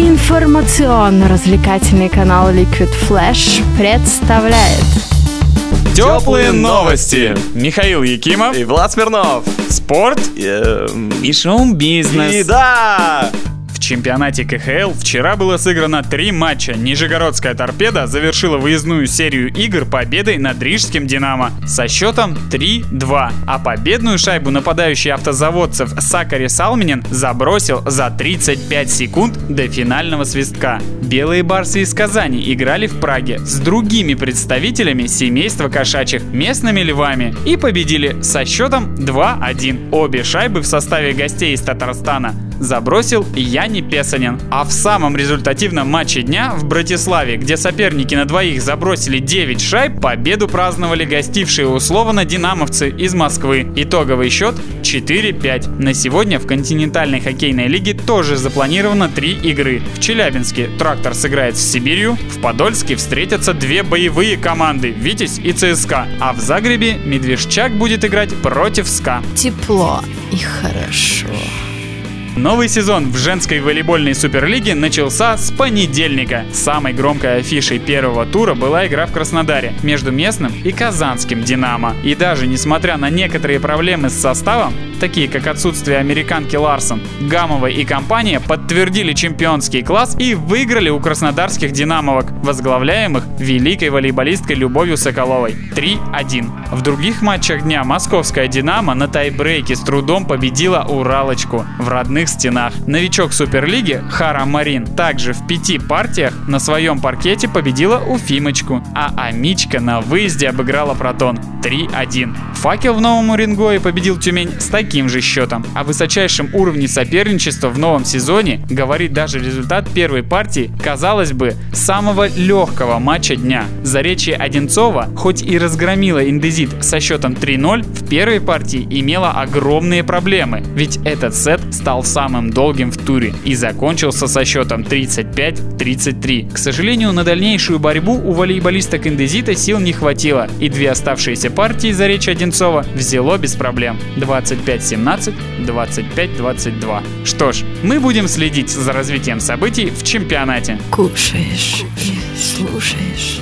Информационно-развлекательный канал Liquid Flash представляет Теплые новости. Михаил Якимов. И Влад Смирнов. Спорт. Эм, И шоу-бизнес. И да! Чемпионате КХЛ вчера было сыграно три матча. Нижегородская торпеда завершила выездную серию игр победой над Рижским Динамо со счетом 3-2. А победную шайбу нападающий автозаводцев Сакари Салминин забросил за 35 секунд до финального свистка. Белые барсы из Казани играли в Праге с другими представителями семейства кошачьих местными львами и победили со счетом 2-1. Обе шайбы в составе гостей из Татарстана забросил Яни Песанин. А в самом результативном матче дня в Братиславе, где соперники на двоих забросили 9 шайб, победу праздновали гостившие условно динамовцы из Москвы. Итоговый счет 4-5. На сегодня в континентальной хоккейной лиге тоже запланировано три игры. В Челябинске трактор сыграет с Сибирью, в Подольске встретятся две боевые команды Витязь и ЦСКА, а в Загребе Медвежчак будет играть против СКА. тепло и хорошо. Новый сезон в женской волейбольной суперлиге начался с понедельника. Самой громкой афишей первого тура была игра в Краснодаре между местным и казанским «Динамо». И даже несмотря на некоторые проблемы с составом, такие как отсутствие американки Ларсон, Гамовой и компания подтвердили чемпионский класс и выиграли у краснодарских «Динамовок», возглавляемых великой волейболисткой Любовью Соколовой 3-1. В других матчах дня московская «Динамо» на тайбрейке с трудом победила «Уралочку» в родных стенах. Новичок Суперлиги Хара Марин также в пяти партиях на своем паркете победила Уфимочку, а Амичка на выезде обыграла Протон 3-1. Факел в Новом Уренгое победил Тюмень с таким же счетом. О высочайшем уровне соперничества в новом сезоне говорит даже результат первой партии, казалось бы, самого легкого матча дня. Заречье Одинцова, хоть и разгромила Индезит со счетом 3-0, в первой партии имела огромные проблемы, ведь этот сет стал самым долгим в туре и закончился со счетом 35-33. К сожалению, на дальнейшую борьбу у волейболисток Индезита сил не хватило, и две оставшиеся партии Заречья Одинцова взяло без проблем 25-17, 25-22. Что ж, мы будем следить за развитием событий в чемпионате. Кушаешь слушаешь.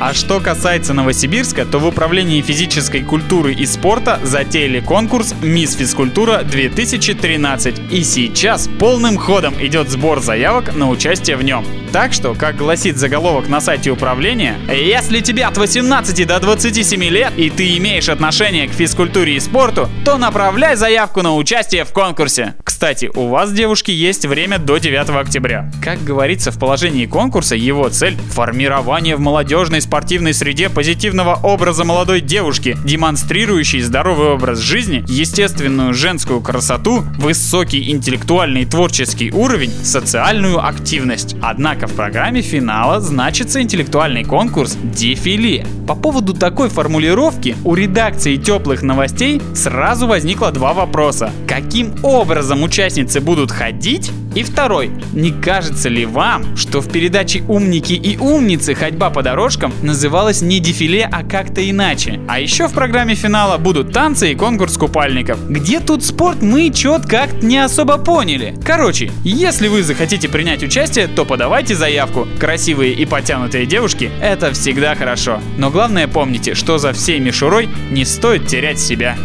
А что касается Новосибирска, то в Управлении физической культуры и спорта затеяли конкурс «Мисс Физкультура 2013». И сейчас полным ходом идет сбор заявок на участие в нем. Так что, как гласит заголовок на сайте управления, если тебе от 18 до 27 лет и ты имеешь отношение к физкультуре и спорту, то направляй заявку на участие в конкурсе. Кстати, у вас, девушки, есть время до 9 октября. Как говорится в положении конкурса, его цель – формирование в молодежной спортивной среде позитивного образа молодой девушки, демонстрирующей здоровый образ жизни, естественную женскую красоту, высокий интеллектуальный и творческий уровень, социальную активность. Однако в программе финала значится интеллектуальный конкурс «Дефиле». По поводу такой формулировки у редакции теплых новостей сразу возникло два вопроса. Каким образом участницы будут ходить? И второй. Не кажется ли вам, что в передаче «Умники и умницы. Ходьба по дорожкам» называлась не дефиле, а как-то иначе? А еще в программе финала будут танцы и конкурс купальников. Где тут спорт, мы чет как-то не особо поняли. Короче, если вы захотите принять участие, то подавайте заявку. Красивые и подтянутые девушки – это всегда хорошо. Но главное помните, что за всей мишурой не стоит терять себя.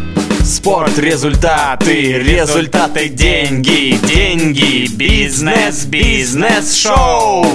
Спорт, результаты, результаты, деньги, деньги, бизнес, бизнес, шоу.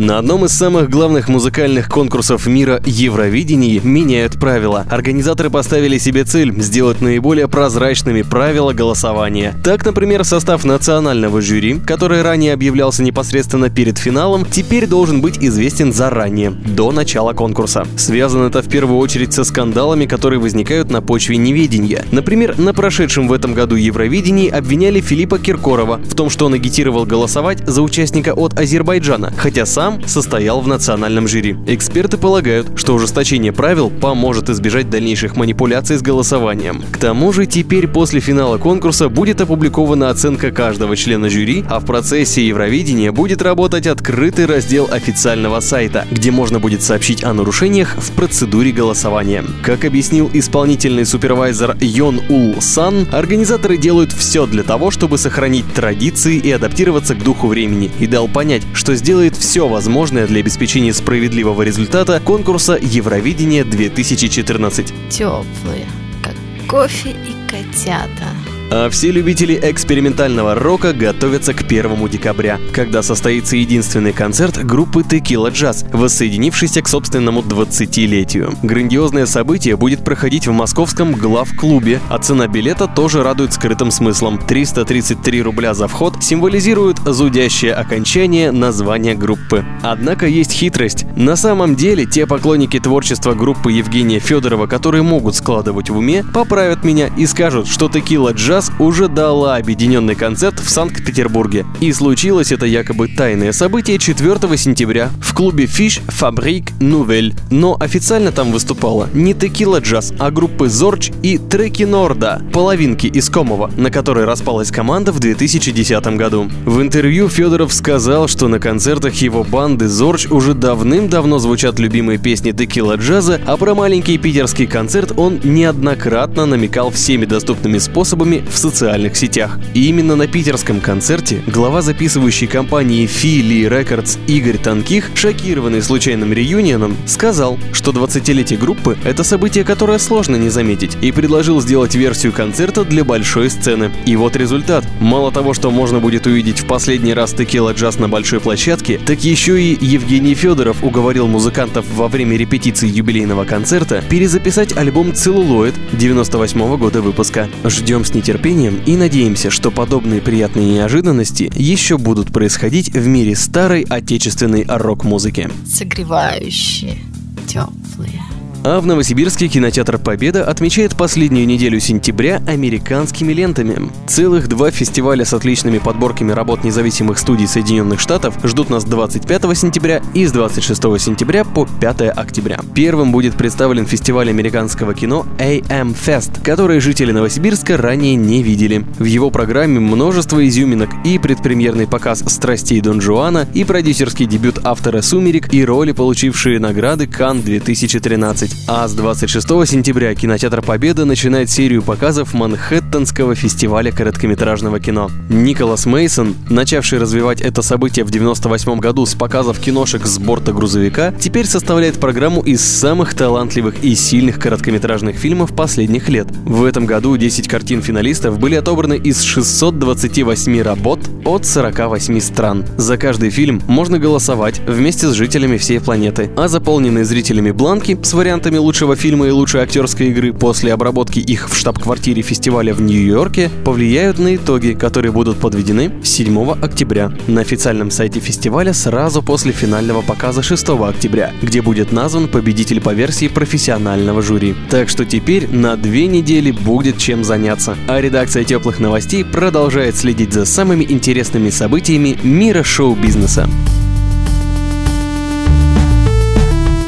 На одном из самых главных музыкальных конкурсов мира Евровидении меняют правила. Организаторы поставили себе цель сделать наиболее прозрачными правила голосования. Так, например, состав национального жюри, который ранее объявлялся непосредственно перед финалом, теперь должен быть известен заранее, до начала конкурса. Связано это в первую очередь со скандалами, которые возникают на почве неведения. Например, на прошедшем в этом году Евровидении обвиняли Филиппа Киркорова в том, что он агитировал голосовать за участника от Азербайджана, хотя сам сам состоял в национальном жюри. Эксперты полагают, что ужесточение правил поможет избежать дальнейших манипуляций с голосованием. К тому же теперь после финала конкурса будет опубликована оценка каждого члена жюри, а в процессе Евровидения будет работать открытый раздел официального сайта, где можно будет сообщить о нарушениях в процедуре голосования. Как объяснил исполнительный супервайзер Йон Ул Сан, организаторы делают все для того, чтобы сохранить традиции и адаптироваться к духу времени, и дал понять, что сделает все возможное для обеспечения справедливого результата конкурса Евровидения 2014. Теплые, как кофе и котята. А все любители экспериментального рока готовятся к 1 декабря, когда состоится единственный концерт группы Tequila Jazz, воссоединившийся к собственному 20-летию. Грандиозное событие будет проходить в московском глав-клубе, а цена билета тоже радует скрытым смыслом. 333 рубля за вход символизирует зудящее окончание названия группы. Однако есть хитрость. На самом деле, те поклонники творчества группы Евгения Федорова, которые могут складывать в уме, поправят меня и скажут, что Tequila Jazz Джаз уже дала объединенный концерт в Санкт-Петербурге. И случилось это якобы тайное событие 4 сентября в клубе Fish Fabrique Nouvelle. Но официально там выступала не Текила Джаз, а группы Зорч и Треки Норда, половинки искомого, на которой распалась команда в 2010 году. В интервью Федоров сказал, что на концертах его банды Зорч уже давным-давно звучат любимые песни Текила Джаза, а про маленький питерский концерт он неоднократно намекал всеми доступными способами в социальных сетях. И именно на питерском концерте глава записывающей компании Фили Records Игорь Танких, шокированный случайным реюнионом, сказал, что 20-летие группы — это событие, которое сложно не заметить, и предложил сделать версию концерта для большой сцены. И вот результат. Мало того, что можно будет увидеть в последний раз Текила Джаз на большой площадке, так еще и Евгений Федоров уговорил музыкантов во время репетиции юбилейного концерта перезаписать альбом «Целлулоид» 98 года выпуска. Ждем с нетерпением нетерпением и надеемся, что подобные приятные неожиданности еще будут происходить в мире старой отечественной рок-музыки. Согревающие, теплые. А в Новосибирске кинотеатр «Победа» отмечает последнюю неделю сентября американскими лентами. Целых два фестиваля с отличными подборками работ независимых студий Соединенных Штатов ждут нас 25 сентября и с 26 сентября по 5 октября. Первым будет представлен фестиваль американского кино AM Fest, который жители Новосибирска ранее не видели. В его программе множество изюминок и предпремьерный показ «Страстей Дон Жуана», и продюсерский дебют автора «Сумерек», и роли, получившие награды Кан 2013. А с 26 сентября кинотеатр Победа начинает серию показов Манхэттенского фестиваля короткометражного кино. Николас Мейсон, начавший развивать это событие в 98 году с показов киношек с борта грузовика, теперь составляет программу из самых талантливых и сильных короткометражных фильмов последних лет. В этом году 10 картин финалистов были отобраны из 628 работ от 48 стран. За каждый фильм можно голосовать вместе с жителями всей планеты, а заполненные зрителями бланки с вариантами лучшего фильма и лучшей актерской игры после обработки их в штаб-квартире фестиваля в Нью-Йорке повлияют на итоги, которые будут подведены 7 октября на официальном сайте фестиваля сразу после финального показа 6 октября, где будет назван победитель по версии профессионального жюри. Так что теперь на две недели будет чем заняться. А редакция теплых новостей продолжает следить за самыми интересными событиями мира шоу-бизнеса.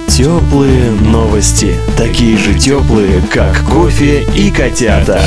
Теплые новости. Такие же теплые, как кофе и котята.